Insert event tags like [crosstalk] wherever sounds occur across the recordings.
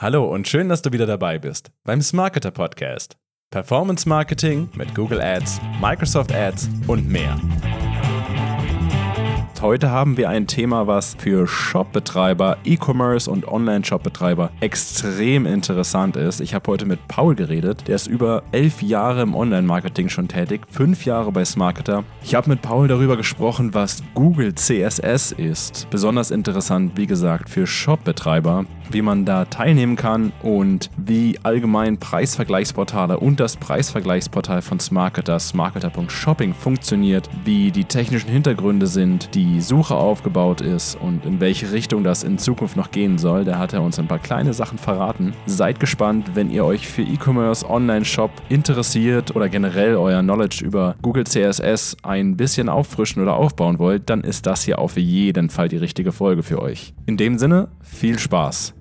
Hallo und schön, dass du wieder dabei bist beim Smarketer Podcast. Performance Marketing mit Google Ads, Microsoft Ads und mehr. Heute haben wir ein Thema, was für Shopbetreiber, E-Commerce und Online-Shopbetreiber extrem interessant ist. Ich habe heute mit Paul geredet, der ist über elf Jahre im Online-Marketing schon tätig, fünf Jahre bei Smarketer. Ich habe mit Paul darüber gesprochen, was Google CSS ist. Besonders interessant, wie gesagt, für Shopbetreiber, wie man da teilnehmen kann und wie allgemein Preisvergleichsportale und das Preisvergleichsportal von Smarketer, smarketer.shopping funktioniert, wie die technischen Hintergründe sind, die die Suche aufgebaut ist und in welche Richtung das in Zukunft noch gehen soll. Da hat er uns ein paar kleine Sachen verraten. Seid gespannt, wenn ihr euch für E-Commerce, Online-Shop interessiert oder generell euer Knowledge über Google CSS ein bisschen auffrischen oder aufbauen wollt, dann ist das hier auf jeden Fall die richtige Folge für euch. In dem Sinne, viel Spaß!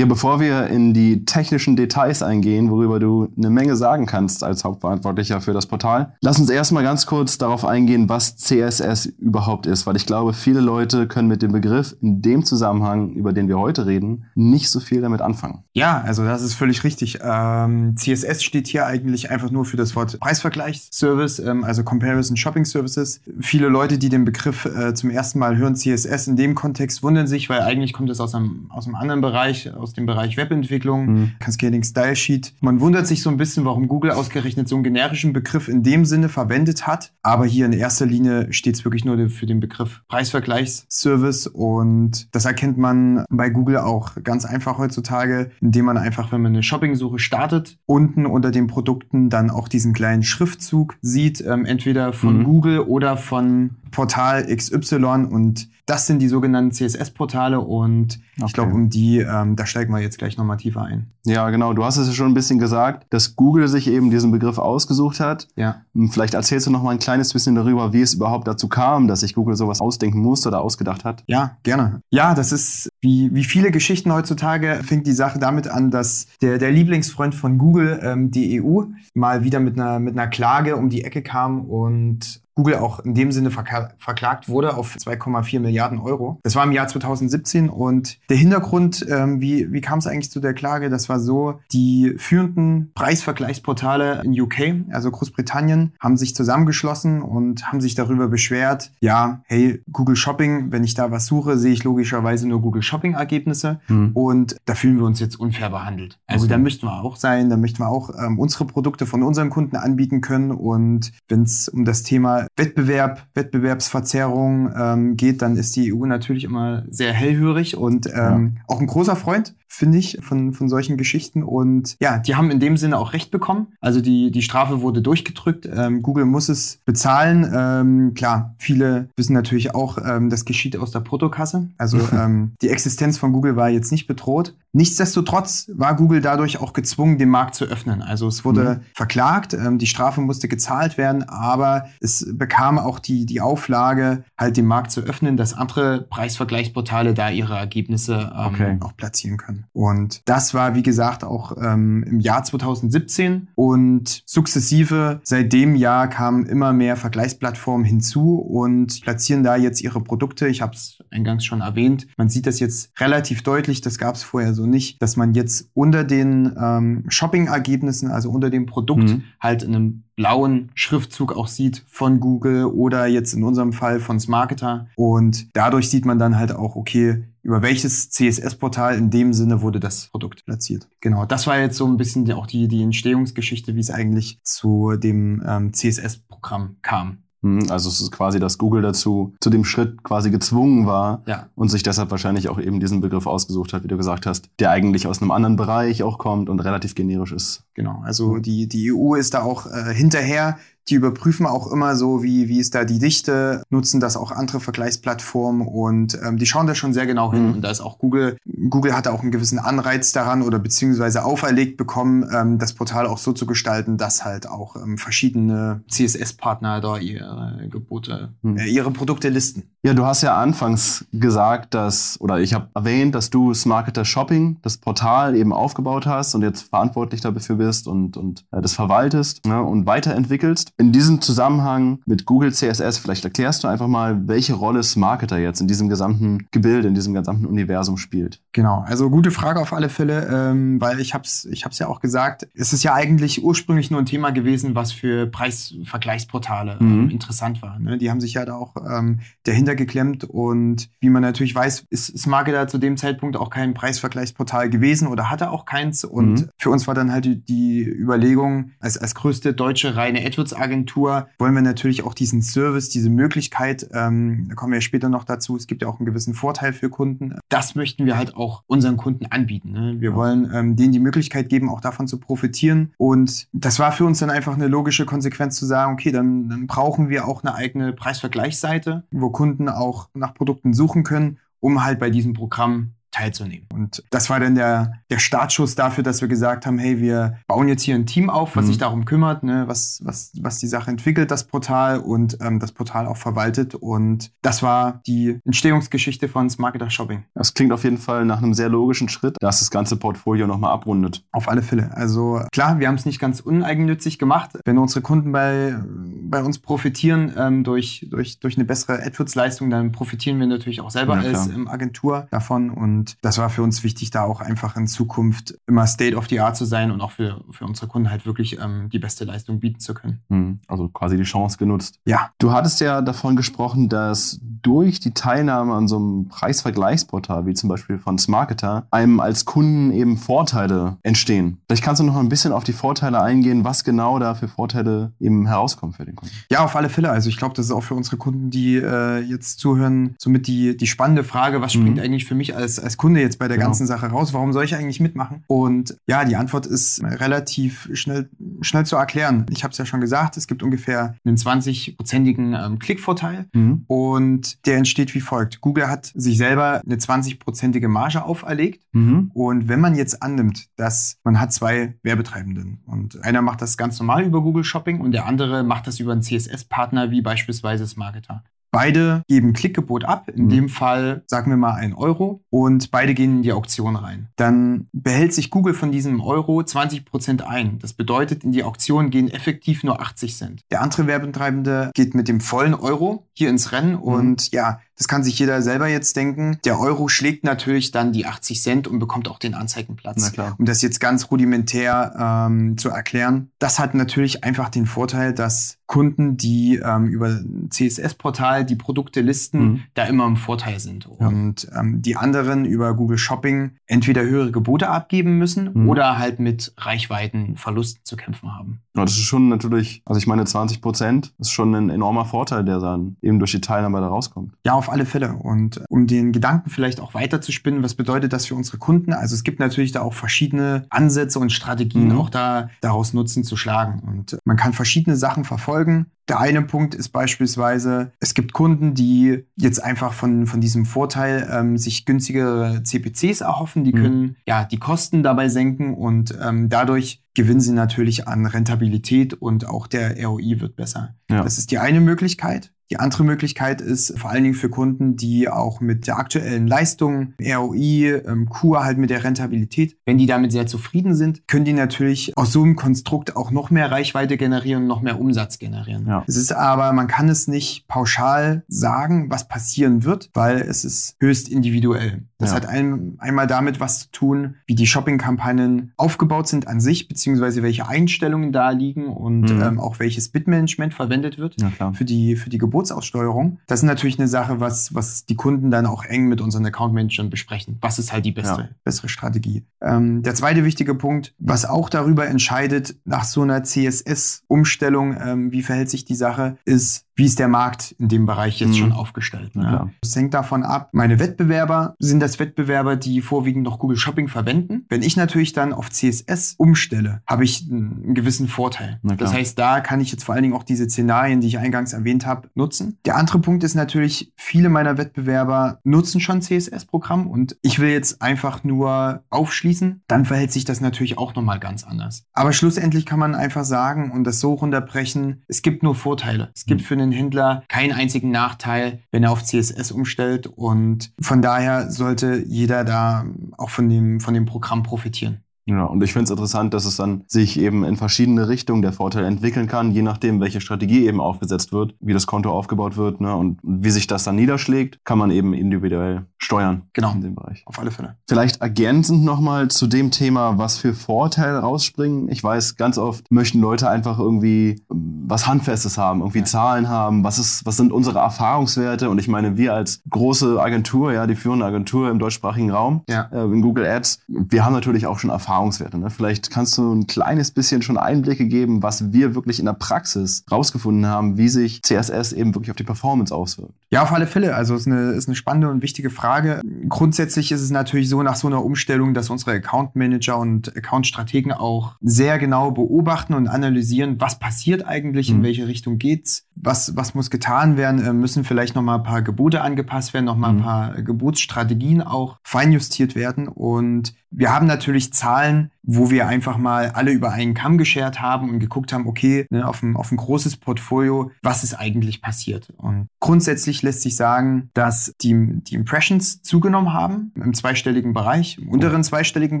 Ja, bevor wir in die technischen Details eingehen, worüber du eine Menge sagen kannst als Hauptverantwortlicher für das Portal, lass uns erstmal ganz kurz darauf eingehen, was CSS überhaupt ist, weil ich glaube, viele Leute können mit dem Begriff in dem Zusammenhang, über den wir heute reden, nicht so viel damit anfangen. Ja, also das ist völlig richtig. Ähm, CSS steht hier eigentlich einfach nur für das Wort Preisvergleichsservice, ähm, also Comparison Shopping Services. Viele Leute, die den Begriff äh, zum ersten Mal hören, CSS in dem Kontext, wundern sich, weil eigentlich kommt es aus einem, aus einem anderen Bereich, aus dem Bereich Webentwicklung, mhm. Cascading Style Sheet. Man wundert sich so ein bisschen, warum Google ausgerechnet so einen generischen Begriff in dem Sinne verwendet hat. Aber hier in erster Linie steht es wirklich nur für den Begriff Preisvergleichsservice und das erkennt man bei Google auch ganz einfach heutzutage, indem man einfach, wenn man eine Shoppingsuche startet, unten unter den Produkten dann auch diesen kleinen Schriftzug sieht, ähm, entweder von mhm. Google oder von Portal XY und das sind die sogenannten CSS-Portale und okay. ich glaube, um die, ähm, da steigen wir jetzt gleich nochmal tiefer ein. Ja, genau. Du hast es ja schon ein bisschen gesagt, dass Google sich eben diesen Begriff ausgesucht hat. Ja. Hm, vielleicht erzählst du noch mal ein kleines bisschen darüber, wie es überhaupt dazu kam, dass sich Google sowas ausdenken musste oder ausgedacht hat. Ja, gerne. Ja, das ist wie, wie viele Geschichten heutzutage fängt die Sache damit an, dass der, der Lieblingsfreund von Google, ähm, die EU, mal wieder mit einer, mit einer Klage um die Ecke kam und Google auch in dem Sinne verklagt wurde auf 2,4 Milliarden Euro. Das war im Jahr 2017 und der Hintergrund, ähm, wie, wie kam es eigentlich zu der Klage? Das war so, die führenden Preisvergleichsportale in UK, also Großbritannien, haben sich zusammengeschlossen und haben sich darüber beschwert, ja, hey, Google Shopping, wenn ich da was suche, sehe ich logischerweise nur Google Shopping Ergebnisse hm. und da fühlen wir uns jetzt unfair behandelt. Also okay. da möchten wir auch sein, da möchten wir auch ähm, unsere Produkte von unseren Kunden anbieten können und wenn es um das Thema Wettbewerb, Wettbewerbsverzerrung ähm, geht, dann ist die EU natürlich immer sehr hellhörig und ähm, ja. auch ein großer Freund finde ich, von, von solchen Geschichten. Und ja, die haben in dem Sinne auch Recht bekommen. Also die, die Strafe wurde durchgedrückt. Ähm, Google muss es bezahlen. Ähm, klar, viele wissen natürlich auch, ähm, das geschieht aus der Protokasse. Also [laughs] ähm, die Existenz von Google war jetzt nicht bedroht. Nichtsdestotrotz war Google dadurch auch gezwungen, den Markt zu öffnen. Also es wurde mhm. verklagt, ähm, die Strafe musste gezahlt werden, aber es bekam auch die, die Auflage, halt den Markt zu öffnen, dass andere Preisvergleichsportale da ihre Ergebnisse ähm, okay. auch platzieren können. Und das war, wie gesagt, auch ähm, im Jahr 2017 und sukzessive seit dem Jahr kamen immer mehr Vergleichsplattformen hinzu und platzieren da jetzt ihre Produkte. Ich habe es eingangs schon erwähnt. Man sieht das jetzt relativ deutlich, das gab es vorher so nicht, dass man jetzt unter den ähm, Shopping-Ergebnissen, also unter dem Produkt, mhm. halt in einem blauen Schriftzug auch sieht von Google oder jetzt in unserem Fall von Smarketer. Und dadurch sieht man dann halt auch, okay, über welches CSS-Portal in dem Sinne wurde das Produkt platziert. Genau, das war jetzt so ein bisschen auch die, die Entstehungsgeschichte, wie es eigentlich zu dem ähm, CSS-Programm kam. Hm, also es ist quasi, dass Google dazu zu dem Schritt quasi gezwungen war ja. und sich deshalb wahrscheinlich auch eben diesen Begriff ausgesucht hat, wie du gesagt hast, der eigentlich aus einem anderen Bereich auch kommt und relativ generisch ist. Genau, also die, die EU ist da auch äh, hinterher, die überprüfen auch immer so, wie, wie ist da die Dichte, nutzen das auch andere Vergleichsplattformen und ähm, die schauen da schon sehr genau hin. Mhm. Und da ist auch Google, Google hatte auch einen gewissen Anreiz daran oder beziehungsweise auferlegt bekommen, ähm, das Portal auch so zu gestalten, dass halt auch ähm, verschiedene CSS-Partner da ihre Gebote, mhm. äh, ihre Produkte listen. Ja, du hast ja anfangs gesagt, dass, oder ich habe erwähnt, dass du Smarketer Shopping, das Portal eben aufgebaut hast und jetzt verantwortlich dafür bist und, und äh, das verwaltest ne, und weiterentwickelst. In diesem Zusammenhang mit Google CSS, vielleicht erklärst du einfach mal, welche Rolle Smarketer jetzt in diesem gesamten Gebilde, in diesem gesamten Universum spielt. Genau, also gute Frage auf alle Fälle, ähm, weil ich habe es ich hab's ja auch gesagt, es ist ja eigentlich ursprünglich nur ein Thema gewesen, was für Preisvergleichsportale ähm, mhm. interessant war. Ne? Die haben sich ja da auch ähm, dahinter geklemmt und wie man natürlich weiß, ist Smarketer zu dem Zeitpunkt auch kein Preisvergleichsportal gewesen oder hatte auch keins und mhm. für uns war dann halt die, die Überlegung, als, als größte deutsche reine AdWords-Agentur wollen wir natürlich auch diesen Service, diese Möglichkeit, ähm, da kommen wir später noch dazu, es gibt ja auch einen gewissen Vorteil für Kunden, das möchten wir halt auch unseren Kunden anbieten. Ne? Wir wollen ähm, denen die Möglichkeit geben, auch davon zu profitieren und das war für uns dann einfach eine logische Konsequenz zu sagen, okay, dann, dann brauchen wir auch eine eigene Preisvergleichsseite, wo Kunden auch nach Produkten suchen können, um halt bei diesem Programm teilzunehmen. Und das war dann der, der Startschuss dafür, dass wir gesagt haben, hey, wir bauen jetzt hier ein Team auf, was mhm. sich darum kümmert, ne, was, was, was die Sache entwickelt, das Portal und ähm, das Portal auch verwaltet. Und das war die Entstehungsgeschichte von Marketer Shopping. Das klingt auf jeden Fall nach einem sehr logischen Schritt, dass das ganze Portfolio nochmal abrundet. Auf alle Fälle. Also klar, wir haben es nicht ganz uneigennützig gemacht. Wenn unsere Kunden bei, bei uns profitieren ähm, durch, durch, durch eine bessere AdWords-Leistung, dann profitieren wir natürlich auch selber ja, als ähm, Agentur davon. Und und das war für uns wichtig, da auch einfach in Zukunft immer State of the Art zu sein und auch für, für unsere Kunden halt wirklich ähm, die beste Leistung bieten zu können. Hm, also quasi die Chance genutzt. Ja. Du hattest ja davon gesprochen, dass durch die Teilnahme an so einem Preisvergleichsportal, wie zum Beispiel von Smarketer, einem als Kunden eben Vorteile entstehen. Vielleicht kannst du noch ein bisschen auf die Vorteile eingehen, was genau da für Vorteile eben herauskommen für den Kunden. Ja, auf alle Fälle. Also ich glaube, das ist auch für unsere Kunden, die äh, jetzt zuhören, somit die, die spannende Frage, was springt mhm. eigentlich für mich als, als Kunde jetzt bei der genau. ganzen Sache raus? Warum soll ich eigentlich mitmachen? Und ja, die Antwort ist relativ schnell, schnell zu erklären. Ich habe es ja schon gesagt, es gibt ungefähr einen 20-prozentigen ähm, Klickvorteil mhm. und der entsteht wie folgt. Google hat sich selber eine 20-prozentige Marge auferlegt mhm. und wenn man jetzt annimmt, dass man hat zwei Werbetreibenden und einer macht das ganz normal über Google Shopping und der andere macht das über einen CSS-Partner wie beispielsweise Smarketer. Beide geben Klickgebot ab, in mhm. dem Fall sagen wir mal ein Euro und beide gehen in die Auktion rein. Dann behält sich Google von diesem Euro 20% ein. Das bedeutet, in die Auktion gehen effektiv nur 80 Cent. Der andere Werbetreibende geht mit dem vollen Euro hier ins Rennen mhm. und ja, das kann sich jeder selber jetzt denken. Der Euro schlägt natürlich dann die 80 Cent und bekommt auch den Anzeigenplatz. Um das jetzt ganz rudimentär ähm, zu erklären. Das hat natürlich einfach den Vorteil, dass Kunden, die ähm, über CSS-Portal die Produkte listen, mhm. da immer im Vorteil sind. Ja. Und ähm, die anderen über Google Shopping entweder höhere Gebote abgeben müssen mhm. oder halt mit Reichweitenverlusten zu kämpfen haben. Ja, das ist schon natürlich, also ich meine 20 Prozent ist schon ein enormer Vorteil, der dann eben durch die Teilnahme da rauskommt. Ja, auf alle Fälle. Und um den Gedanken vielleicht auch weiter zu spinnen, was bedeutet das für unsere Kunden? Also es gibt natürlich da auch verschiedene Ansätze und Strategien, mhm. auch da daraus Nutzen zu schlagen. Und man kann verschiedene Sachen verfolgen. Der eine Punkt ist beispielsweise, es gibt Kunden, die jetzt einfach von, von diesem Vorteil ähm, sich günstigere CPCs erhoffen. Die mhm. können ja die Kosten dabei senken und ähm, dadurch gewinnen sie natürlich an Rentabilität und auch der ROI wird besser. Ja. Das ist die eine Möglichkeit. Die andere Möglichkeit ist vor allen Dingen für Kunden, die auch mit der aktuellen Leistung, ROI, ähm, Kur halt mit der Rentabilität, wenn die damit sehr zufrieden sind, können die natürlich aus so einem Konstrukt auch noch mehr Reichweite generieren, noch mehr Umsatz generieren. Ja. Es ist aber, man kann es nicht pauschal sagen, was passieren wird, weil es ist höchst individuell. Das ja. hat ein, einmal damit was zu tun, wie die Shopping-Kampagnen aufgebaut sind an sich, beziehungsweise welche Einstellungen da liegen und mhm. ähm, auch welches Bitmanagement verwendet wird ja, für die, für die Geburt Geburtsaussteuerung. Das ist natürlich eine Sache, was, was die Kunden dann auch eng mit unseren Account-Managern besprechen. Was ist halt die beste, ja. bessere Strategie? Ähm, der zweite wichtige Punkt, was auch darüber entscheidet, nach so einer CSS-Umstellung, ähm, wie verhält sich die Sache, ist, wie ist der Markt in dem Bereich jetzt mhm. schon aufgestellt. Ne? Ja. Das hängt davon ab, meine Wettbewerber sind das Wettbewerber, die vorwiegend noch Google Shopping verwenden. Wenn ich natürlich dann auf CSS umstelle, habe ich einen gewissen Vorteil. Das heißt, da kann ich jetzt vor allen Dingen auch diese Szenarien, die ich eingangs erwähnt habe, nutzen. Der andere Punkt ist natürlich, viele meiner Wettbewerber nutzen schon CSS-Programm und ich will jetzt einfach nur aufschließen, dann verhält sich das natürlich auch nochmal ganz anders. Aber schlussendlich kann man einfach sagen und das so runterbrechen, es gibt nur Vorteile. Es gibt mhm. für einen Händler keinen einzigen Nachteil, wenn er auf CSS umstellt und von daher sollte jeder da auch von dem, von dem Programm profitieren. Ja, und ich finde es interessant, dass es dann sich eben in verschiedene Richtungen der Vorteil entwickeln kann, je nachdem, welche Strategie eben aufgesetzt wird, wie das Konto aufgebaut wird ne, und wie sich das dann niederschlägt, kann man eben individuell steuern. Genau. In dem Bereich. Auf alle Fälle. Vielleicht ergänzend nochmal zu dem Thema, was für Vorteile rausspringen. Ich weiß, ganz oft möchten Leute einfach irgendwie ähm, was Handfestes haben, irgendwie Ja. Zahlen haben. Was ist, was sind unsere Erfahrungswerte? Und ich meine, wir als große Agentur, ja, die führende Agentur im deutschsprachigen Raum, Ja. äh, in Google Ads, wir haben natürlich auch schon Erfahrungswerte. Ne? Vielleicht kannst du ein kleines bisschen schon Einblicke geben, was wir wirklich in der Praxis rausgefunden haben, wie sich CSS eben wirklich auf die Performance auswirkt. Ja, auf alle Fälle. Also es ist eine, ist eine spannende und wichtige Frage. Grundsätzlich ist es natürlich so nach so einer Umstellung, dass unsere Account Manager und Account-Strategen auch sehr genau beobachten und analysieren, was passiert eigentlich, in Mhm. welche Richtung geht's, was, was muss getan werden, äh, müssen vielleicht noch mal ein paar Gebote angepasst werden, noch mal Mhm. ein paar Gebotsstrategien auch feinjustiert werden und wir haben natürlich Zahlen, allen wo wir einfach mal alle über einen Kamm geschert haben und geguckt haben, okay, ne, auf, ein, auf ein großes Portfolio, was ist eigentlich passiert? Und grundsätzlich lässt sich sagen, dass die, die Impressions zugenommen haben im zweistelligen Bereich, im unteren zweistelligen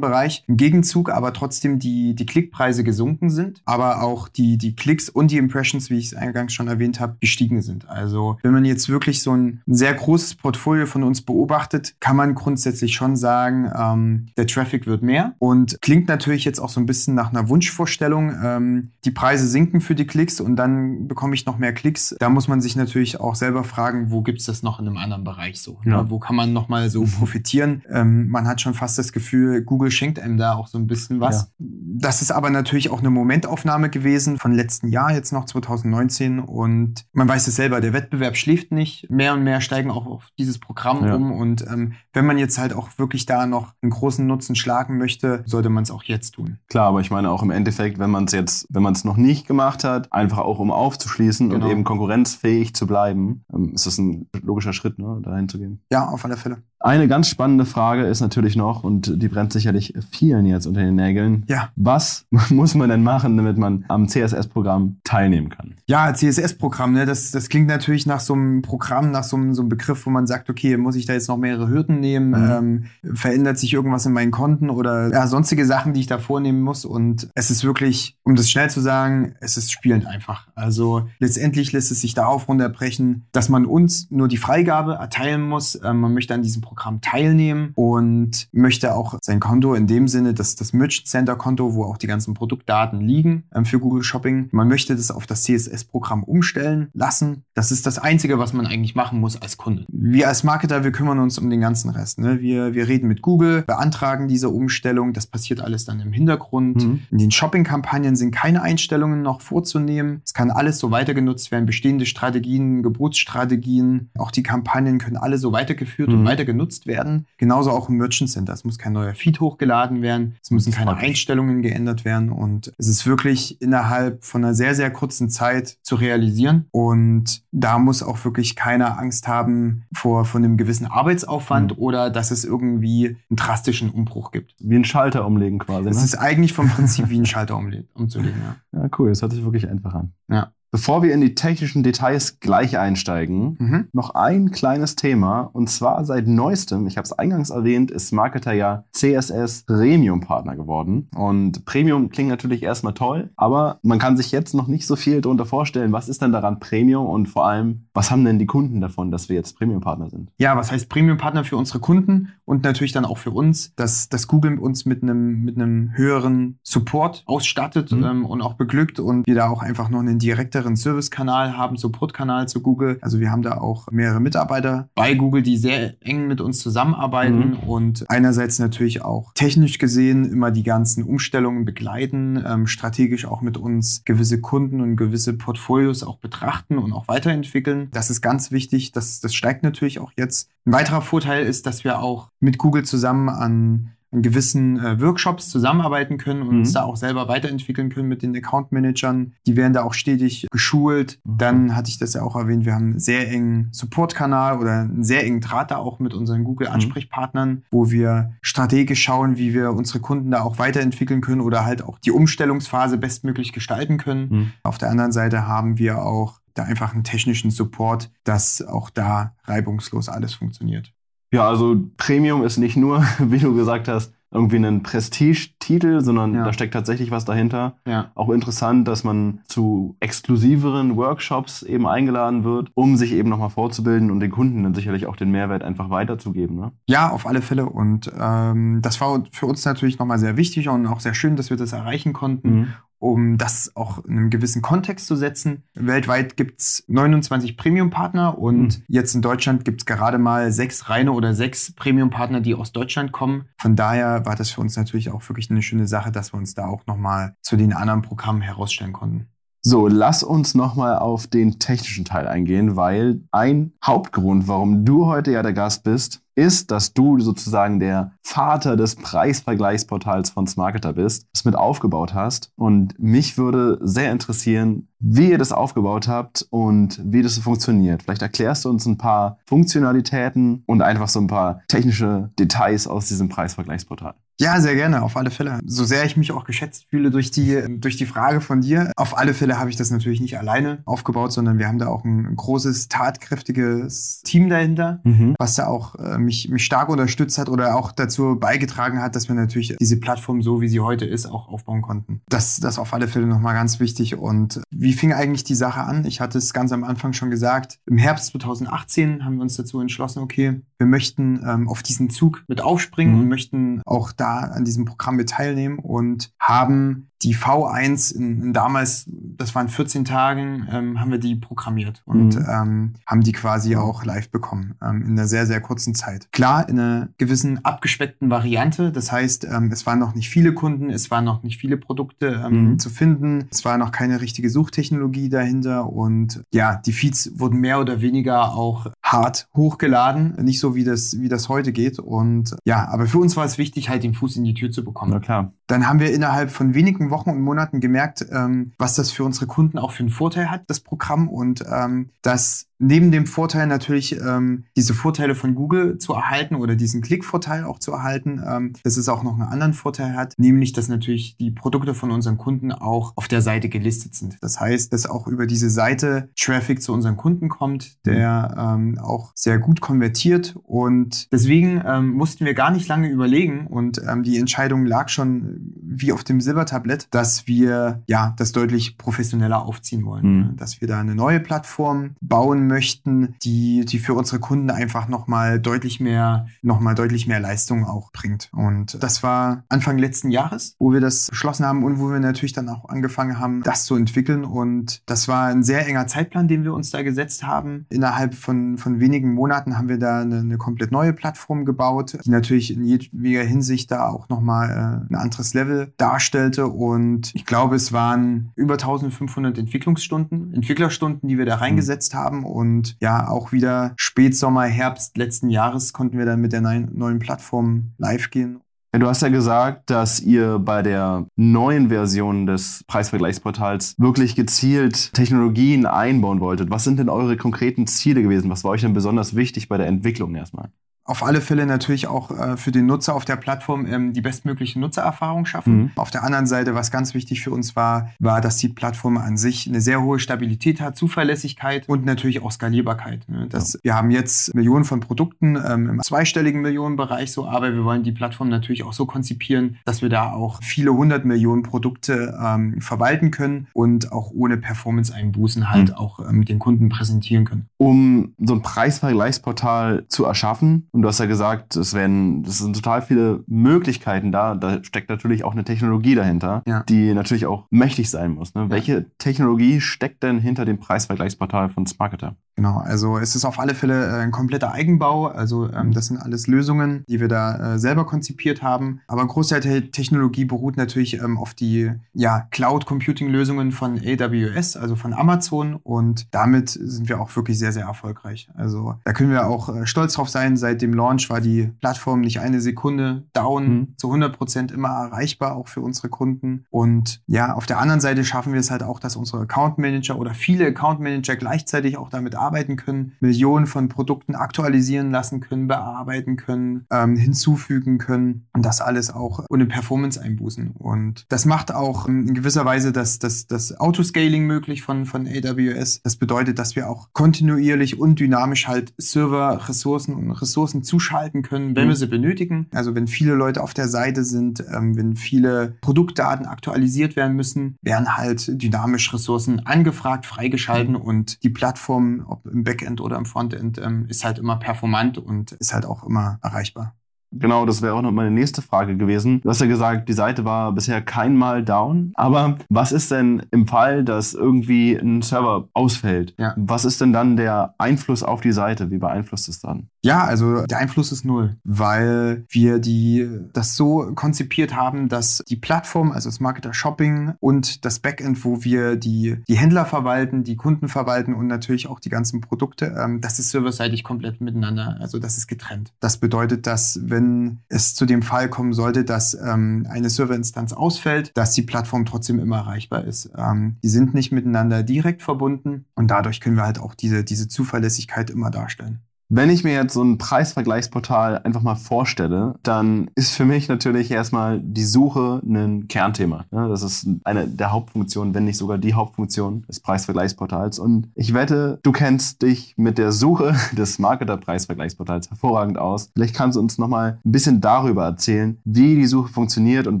Bereich, im Gegenzug aber trotzdem die, die Klickpreise gesunken sind, aber auch die, die Klicks und die Impressions, wie ich es eingangs schon erwähnt habe, gestiegen sind. Also wenn man jetzt wirklich so ein sehr großes Portfolio von uns beobachtet, kann man grundsätzlich schon sagen, ähm, der Traffic wird mehr und klingt natürlich jetzt auch so ein bisschen nach einer Wunschvorstellung. Ähm, die Preise sinken für die Klicks und dann bekomme ich noch mehr Klicks. Da muss man sich natürlich auch selber fragen, wo gibt's das noch in einem anderen Bereich so? Ja. Ne? Wo kann man noch mal so profitieren? Ähm, man hat schon fast das Gefühl, Google schenkt einem da auch so ein bisschen was. Das ist aber natürlich auch eine Momentaufnahme gewesen von letzten Jahr, jetzt noch 2019 und man weiß es selber, der Wettbewerb schläft nicht. Mehr und mehr steigen auch auf dieses Programm Ja. um und ähm, wenn man jetzt halt auch wirklich da noch einen großen Nutzen schlagen möchte, sollte man es auch jetzt tun. Klar, aber ich meine auch im Endeffekt, wenn man es jetzt, wenn man es noch nicht gemacht hat, einfach auch um aufzuschließen Genau. und eben konkurrenzfähig zu bleiben, ähm, ist das ein logischer Schritt, ne, dahin zu gehen. Ja, auf alle Fälle. Eine ganz spannende Frage ist natürlich noch, und die brennt sicherlich vielen jetzt unter den Nägeln. Ja. Was [laughs] muss man denn machen, damit man am CSS-Programm teilnehmen kann? Ja, CSS-Programm, ne? das, das klingt natürlich nach so einem Programm, nach so einem, so einem Begriff, wo man sagt, okay, muss ich da jetzt noch mehrere Hürden nehmen? Mhm. Ähm, verändert sich irgendwas in meinen Konten oder ja, sonstige Sachen, die ich da vornehmen muss? Und es ist wirklich, um das schnell zu sagen, es ist spielend einfach. Also letztendlich lässt es sich darauf runterbrechen, dass man uns nur die Freigabe erteilen muss. Ähm, man möchte an diesem Programm teilnehmen und möchte auch sein Konto in dem Sinne, dass das Merchant Center Konto, wo auch die ganzen Produktdaten liegen ähm, für Google Shopping, man möchte das auf das CSS-Programm umstellen lassen. Das ist das Einzige, was man eigentlich machen muss als Kunde. Wir als Marketer, wir kümmern uns um den ganzen Rest. Ne? Wir, wir reden mit Google, beantragen diese Umstellung. Das passiert alles dann im Hintergrund. Mhm. In den Shopping-Kampagnen sind keine Einstellungen noch vorzunehmen. Es kann alles so weiter genutzt werden. Bestehende Strategien, Geburtsstrategien, auch die Kampagnen können alle so weitergeführt und Mhm. Genutzt werden. Genauso auch im Merchant Center. Es muss kein neuer Feed hochgeladen werden. Es müssen keine. Einstellungen geändert werden. Und es ist wirklich innerhalb von einer sehr, sehr kurzen Zeit zu realisieren. Und da muss auch wirklich keiner Angst haben vor, vor einem gewissen Arbeitsaufwand Mhm. oder dass es irgendwie einen drastischen Umbruch gibt. Wie ein Schalter umlegen quasi. Es Ne? ist eigentlich vom Prinzip [laughs] wie ein Schalter umzulegen. Ja. Ja, cool, das hört sich wirklich einfach an. Ja. Bevor wir in die technischen Details gleich einsteigen, Mhm. noch ein kleines Thema. Und zwar seit neuestem, ich habe es eingangs erwähnt, ist Marketer ja CSS Premium-Partner geworden. Und Premium klingt natürlich erstmal toll, aber man kann sich jetzt noch nicht so viel darunter vorstellen. Was ist denn daran Premium und vor allem, was haben denn die Kunden davon, dass wir jetzt Premium-Partner sind? Ja, was heißt Premium-Partner für unsere Kunden und natürlich dann auch für uns, dass, dass Google uns mit einem, mit einem höheren Support ausstattet Mhm. ähm, und auch beglückt und wir da auch einfach noch einen direkteren Service-Kanal haben, Support-Kanal zu Google. Also wir haben da auch mehrere Mitarbeiter bei Google, die sehr eng mit uns zusammenarbeiten Mhm. und einerseits natürlich auch technisch gesehen immer die ganzen Umstellungen begleiten, ähm, strategisch auch mit uns gewisse Kunden und gewisse Portfolios auch betrachten und auch weiterentwickeln. Das ist ganz wichtig. Das, das steigt natürlich auch jetzt. Ein weiterer Vorteil ist, dass wir auch mit Google zusammen an an gewissen äh, Workshops zusammenarbeiten können und Mhm. uns da auch selber weiterentwickeln können mit den Account Managern. Die werden da auch stetig geschult. Mhm. Dann hatte ich das ja auch erwähnt, wir haben einen sehr engen Support-Kanal oder einen sehr engen Draht da auch mit unseren Google-Ansprechpartnern, wo wir strategisch schauen, wie wir unsere Kunden da auch weiterentwickeln können oder halt auch die Umstellungsphase bestmöglich gestalten können. Mhm. Auf der anderen Seite haben wir auch da einfach einen technischen Support, dass auch da reibungslos alles funktioniert. Ja, also Premium ist nicht nur, [laughs] wie du gesagt hast, irgendwie einen Prestige-Titel, sondern Ja. da steckt tatsächlich was dahinter. Ja. Auch interessant, dass man zu exklusiveren Workshops eben eingeladen wird, um sich eben nochmal vorzubilden und den Kunden dann sicherlich auch den Mehrwert einfach weiterzugeben. Ne? Ja, auf alle Fälle. Und ähm, das war für uns natürlich nochmal sehr wichtig und auch sehr schön, dass wir das erreichen konnten, um das auch in einem gewissen Kontext zu setzen. Weltweit gibt's 29 Premium-Partner und Mhm. jetzt in Deutschland gibt's gerade mal sechs reine oder sechs Premium-Partner, die aus Deutschland kommen. Von daher war das für uns natürlich auch wirklich eine schöne Sache, dass wir uns da auch nochmal zu den anderen Programmen herausstellen konnten. So, lass uns nochmal auf den technischen Teil eingehen, weil ein Hauptgrund, warum du heute ja der Gast bist, ist, dass du sozusagen der Vater des Preisvergleichsportals von Smarketer bist, das mit aufgebaut hast. Und mich würde sehr interessieren, wie ihr das aufgebaut habt und wie das so funktioniert. Vielleicht erklärst du uns ein paar Funktionalitäten und einfach so ein paar technische Details aus diesem Preisvergleichsportal. Ja, sehr gerne, auf alle Fälle. So sehr ich mich auch geschätzt fühle durch die, durch die Frage von dir, auf alle Fälle habe ich das natürlich nicht alleine aufgebaut, sondern wir haben da auch ein großes, tatkräftiges Team dahinter, was da auch äh, mich, mich stark unterstützt hat oder auch dazu beigetragen hat, dass wir natürlich diese Plattform so, wie sie heute ist, auch aufbauen konnten. Das, das auf alle Fälle nochmal ganz wichtig. Und wie fing eigentlich die Sache an? Ich hatte es ganz am Anfang schon gesagt. Im Herbst 2018 haben wir uns dazu entschlossen, okay, wir möchten ähm, auf diesen Zug mit aufspringen Mhm. und möchten auch da an diesem Programm mit teilnehmen und haben die V1 in, in damals, das waren 14 Tagen, ähm, haben wir die programmiert und Mhm. ähm, haben die quasi auch live bekommen ähm, in einer sehr, sehr kurzen Zeit. Klar, in einer gewissen abgespeckten Variante. Das heißt, ähm, es waren noch nicht viele Kunden, es waren noch nicht viele Produkte ähm, Mhm. zu finden, es war noch keine richtige Suchtechnologie dahinter und ja, die Feeds wurden mehr oder weniger auch hart hochgeladen, nicht so wie das, wie das heute geht. Und ja, aber für uns war es wichtig, halt den Fuß in die Tür zu bekommen. Na klar. Dann haben wir innerhalb von wenigen Wochen und Monaten gemerkt, ähm, was das für unsere Kunden auch für einen Vorteil hat, das Programm. Und ähm, dass neben dem Vorteil natürlich ähm, diese Vorteile von Google zu erhalten oder diesen Klickvorteil auch zu erhalten, ähm, dass es auch noch einen anderen Vorteil hat, nämlich dass natürlich die Produkte von unseren Kunden auch auf der Seite gelistet sind. Das heißt, dass auch über diese Seite Traffic zu unseren Kunden kommt, der ähm, auch sehr gut konvertiert. Und deswegen ähm, mussten wir gar nicht lange überlegen und ähm, die Entscheidung lag schon wie auf dem Silbertablett, dass wir ja das deutlich professioneller aufziehen wollen, Mhm. dass wir da eine neue Plattform bauen möchten, die die für unsere Kunden einfach noch mal deutlich mehr noch mal deutlich mehr Leistung auch bringt. Und das war Anfang letzten Jahres, wo wir das beschlossen haben und wo wir natürlich dann auch angefangen haben, das zu entwickeln. Und das war ein sehr enger Zeitplan, den wir uns da gesetzt haben. Innerhalb von von wenigen Monaten haben wir da eine, eine komplett neue Plattform gebaut, die natürlich in jedweder Hinsicht da auch noch mal äh, ein anderes Level darstellte. Und ich glaube, es waren über 1500 Entwicklungsstunden, Entwicklerstunden, die wir da reingesetzt haben. Und ja, auch wieder Spätsommer, Herbst letzten Jahres konnten wir dann mit der neuen, Plattform live gehen. Du hast ja gesagt, dass ihr bei der neuen Version des Preisvergleichsportals wirklich gezielt Technologien einbauen wolltet. Was sind denn eure konkreten Ziele gewesen? Was war euch denn besonders wichtig bei der Entwicklung erstmal? Auf alle Fälle natürlich auch äh, für den Nutzer auf der Plattform ähm, die bestmögliche Nutzererfahrung schaffen. Mhm. Auf der anderen Seite, was ganz wichtig für uns war, war, dass die Plattform an sich eine sehr hohe Stabilität hat, Zuverlässigkeit und natürlich auch Skalierbarkeit. Ne? Das, Wir haben jetzt Millionen von Produkten ähm, im zweistelligen Millionenbereich so, aber wir wollen die Plattform natürlich auch so konzipieren, dass wir da auch viele hundert Millionen Produkte ähm, verwalten können und auch ohne Performance-Einbußen halt Mhm. auch ähm, den Kunden präsentieren können. Um so ein Preisvergleichsportal zu erschaffen, und du hast ja gesagt, es werden, es sind total viele Möglichkeiten da. Da steckt natürlich auch eine Technologie dahinter, Ja. die natürlich auch mächtig sein muss. Ne? Welche Technologie steckt denn hinter dem Preisvergleichsportal von Smarketer? Genau, also es ist auf alle Fälle äh, ein kompletter Eigenbau. Also ähm, das sind alles Lösungen, die wir da äh, selber konzipiert haben. Aber ein Großteil der Technologie beruht natürlich ähm, auf die ja, Cloud-Computing-Lösungen von AWS, also von Amazon. Und damit sind wir auch wirklich sehr, sehr erfolgreich. Also da können wir auch äh, stolz drauf sein. Seit dem Launch war die Plattform nicht eine Sekunde down, Mhm. zu 100 Prozent immer erreichbar, auch für unsere Kunden. Und ja, auf der anderen Seite schaffen wir es halt auch, dass unsere Account Manager oder viele Account Manager gleichzeitig auch damit arbeiten können, Millionen von Produkten aktualisieren lassen können, bearbeiten können, ähm, hinzufügen können und das alles auch ohne Performance-Einbußen. Und das macht auch in gewisser Weise das, das, das Autoscaling möglich von, von AWS. Das bedeutet, dass wir auch kontinuierlich und dynamisch halt Server, Ressourcen und Ressourcen zuschalten können, wenn mhm. wir sie benötigen. Also wenn viele Leute auf der Seite sind, ähm, wenn viele Produktdaten aktualisiert werden müssen, werden halt dynamisch Ressourcen angefragt, freigeschalten mhm. und die Plattform, ob im Backend oder im Frontend, ähm, ist halt immer performant und ist halt auch immer erreichbar. Genau, das wäre auch noch meine nächste Frage gewesen. Du hast ja gesagt, die Seite war bisher kein Mal down. Aber was ist denn im Fall, dass irgendwie ein Server ausfällt? Ja. Was ist denn dann der Einfluss auf die Seite? Wie beeinflusst es dann? Ja, also der Einfluss ist null, weil wir die das so konzipiert haben, dass die Plattform, also das Marketer Shopping und das Backend, wo wir die, die Händler verwalten, die Kunden verwalten und natürlich auch die ganzen Produkte, ähm, das ist serverseitig komplett miteinander. Also das ist getrennt. Das bedeutet, dass wenn wenn es zu dem Fall kommen sollte, dass ähm, eine Serverinstanz ausfällt, dass die Plattform trotzdem immer erreichbar ist. Ähm, die sind nicht miteinander direkt verbunden und dadurch können wir halt auch diese, diese Zuverlässigkeit immer darstellen. Wenn ich mir jetzt so ein Preisvergleichsportal einfach mal vorstelle, dann ist für mich natürlich erstmal die Suche ein Kernthema. Das ist eine der Hauptfunktionen, wenn nicht sogar die Hauptfunktion des Preisvergleichsportals. Und ich wette, du kennst dich mit der Suche [laughs] des Marketer-Preisvergleichsportals hervorragend aus. Vielleicht kannst du uns nochmal ein bisschen darüber erzählen, wie die Suche funktioniert und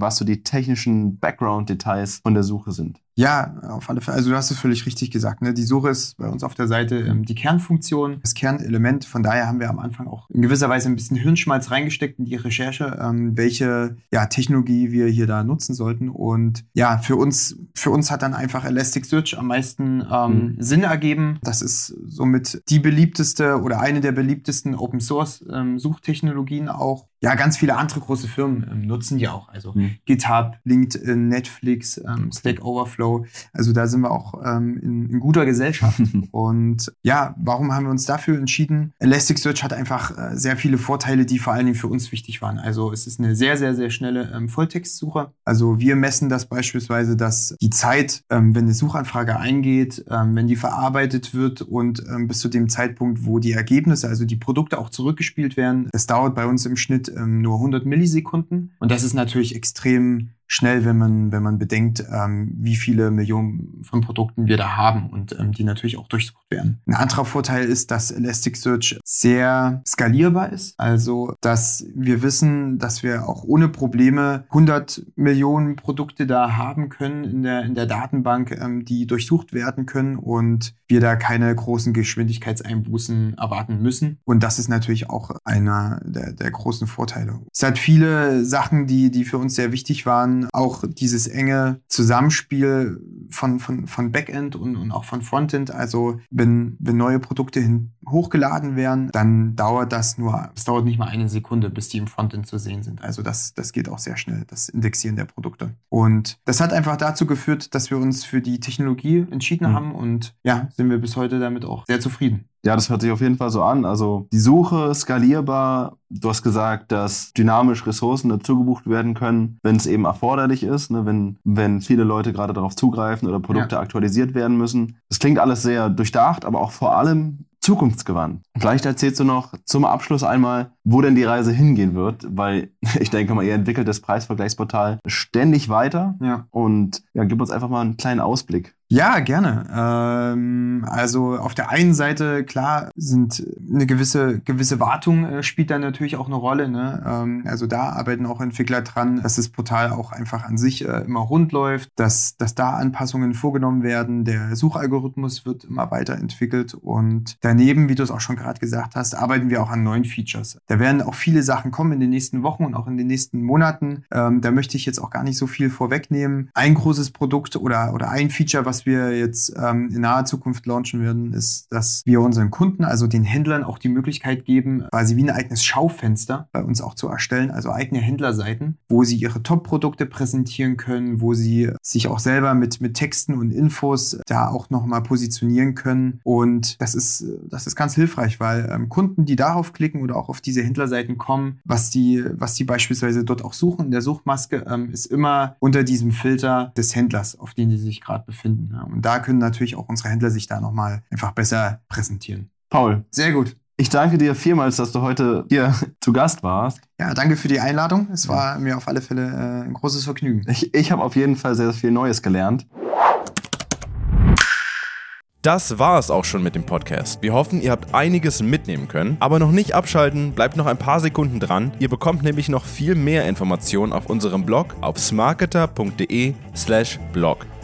was so die technischen Background-Details von der Suche sind. Ja, auf alle Fälle. Also du hast es völlig richtig gesagt. Ne? Die Suche ist bei uns auf der Seite ähm, die Kernfunktion, das Kernelement. Von daher haben wir am Anfang auch in gewisser Weise ein bisschen Hirnschmalz reingesteckt in die Recherche, ähm, welche ja, Technologie wir hier da nutzen sollten. Und ja, für uns, für uns hat dann einfach Elasticsearch am meisten ähm, mhm. Sinn ergeben. Das ist somit die beliebteste oder eine der beliebtesten Open Source ähm, Suchtechnologien auch ja, ganz viele andere große Firmen ähm, nutzen die auch. Also mhm. GitHub, LinkedIn, Netflix, ähm, Stack Overflow. Also da sind wir auch ähm, in, in, guter Gesellschaft. [laughs] und ja, warum haben wir uns dafür entschieden? Elasticsearch hat einfach äh, sehr viele Vorteile, die vor allen Dingen für uns wichtig waren. Also es ist eine sehr, sehr, sehr schnelle ähm, Volltextsuche. Also wir messen das beispielsweise, dass die Zeit, ähm, wenn eine Suchanfrage eingeht, ähm, wenn die verarbeitet wird und bis zu dem Zeitpunkt, wo die Ergebnisse, also die Produkte auch zurückgespielt werden, das dauert bei uns im Schnitt ähm, nur 100 Millisekunden. Und das ist natürlich extrem schnell, wenn man, wenn man bedenkt, ähm, wie viele Millionen von Produkten wir da haben und ähm, die natürlich auch durchsucht werden. Ein anderer Vorteil ist, dass Elasticsearch sehr skalierbar ist. Also, dass wir wissen, dass wir auch ohne Probleme 100 Millionen Produkte da haben können in der, in der Datenbank, ähm, die durchsucht werden können und wir da keine großen Geschwindigkeitseinbußen erwarten müssen. Und das ist natürlich auch einer der, der großen Vorteile. Es hat viele Sachen, die, die für uns sehr wichtig waren, auch dieses enge Zusammenspiel von, von, von Backend und, und auch von Frontend. Also wenn, wenn neue Produkte hin, hochgeladen werden, dann dauert das nur, es dauert nicht mal eine Sekunde, bis die im Frontend zu sehen sind. Also das, das geht auch sehr schnell, das Indexieren der Produkte. Und das hat einfach dazu geführt, dass wir uns für die Technologie entschieden mhm. haben und ja, sind wir bis heute damit auch sehr zufrieden. Ja, das hört sich auf jeden Fall so an. Also die Suche skalierbar. Du hast gesagt, dass dynamisch Ressourcen dazugebucht werden können, wenn es eben erforderlich ist, ne? wenn, wenn viele Leute gerade darauf zugreifen oder Produkte ja. aktualisiert werden müssen. Das klingt alles sehr durchdacht, aber auch vor allem zukunftsgewandt. Vielleicht erzählst du noch zum Abschluss einmal, wo denn die Reise hingehen wird, weil [laughs] ich denke mal, ihr entwickelt das Preisvergleichsportal ständig weiter. Ja. Und ja, gib uns einfach mal einen kleinen Ausblick. Ja, gerne. Ähm, also auf der einen Seite, klar, sind eine gewisse, gewisse Wartung äh, spielt da natürlich auch eine Rolle. Ne? Ähm, also da arbeiten auch Entwickler dran, dass das Portal auch einfach an sich äh, immer rund läuft, dass, dass da Anpassungen vorgenommen werden. Der Suchalgorithmus wird immer weiterentwickelt und daneben, wie du es auch schon gerade gesagt hast, arbeiten wir auch an neuen Features. Da werden auch viele Sachen kommen in den nächsten Wochen und auch in den nächsten Monaten. Ähm, da möchte ich jetzt auch gar nicht so viel vorwegnehmen. Ein großes Produkt oder, oder ein Feature, was wir jetzt ähm, in naher Zukunft launchen werden, ist, dass wir unseren Kunden, also den Händlern, auch die Möglichkeit geben, quasi wie ein eigenes Schaufenster bei uns auch zu erstellen, also eigene Händlerseiten, wo sie ihre Top-Produkte präsentieren können, wo sie sich auch selber mit, mit Texten und Infos da auch nochmal positionieren können. Und das ist, das ist ganz hilfreich, weil ähm, Kunden, die darauf klicken oder auch auf diese Händlerseiten kommen, was die, was die beispielsweise dort auch suchen in der Suchmaske, ähm, ist immer unter diesem Filter des Händlers, auf den die sich gerade befinden. Ja, und da können natürlich auch unsere Händler sich da nochmal einfach besser präsentieren. Paul, Sehr gut. ich danke dir vielmals, dass du heute hier zu Gast warst. Ja, danke für die Einladung. Es war mir auf alle Fälle äh, ein großes Vergnügen. Ich, ich habe auf jeden Fall sehr viel Neues gelernt. Das war es auch schon mit dem Podcast. Wir hoffen, ihr habt einiges mitnehmen können. Aber noch nicht abschalten, bleibt noch ein paar Sekunden dran. Ihr bekommt nämlich noch viel mehr Informationen auf unserem Blog auf smarketer.de/slash blog.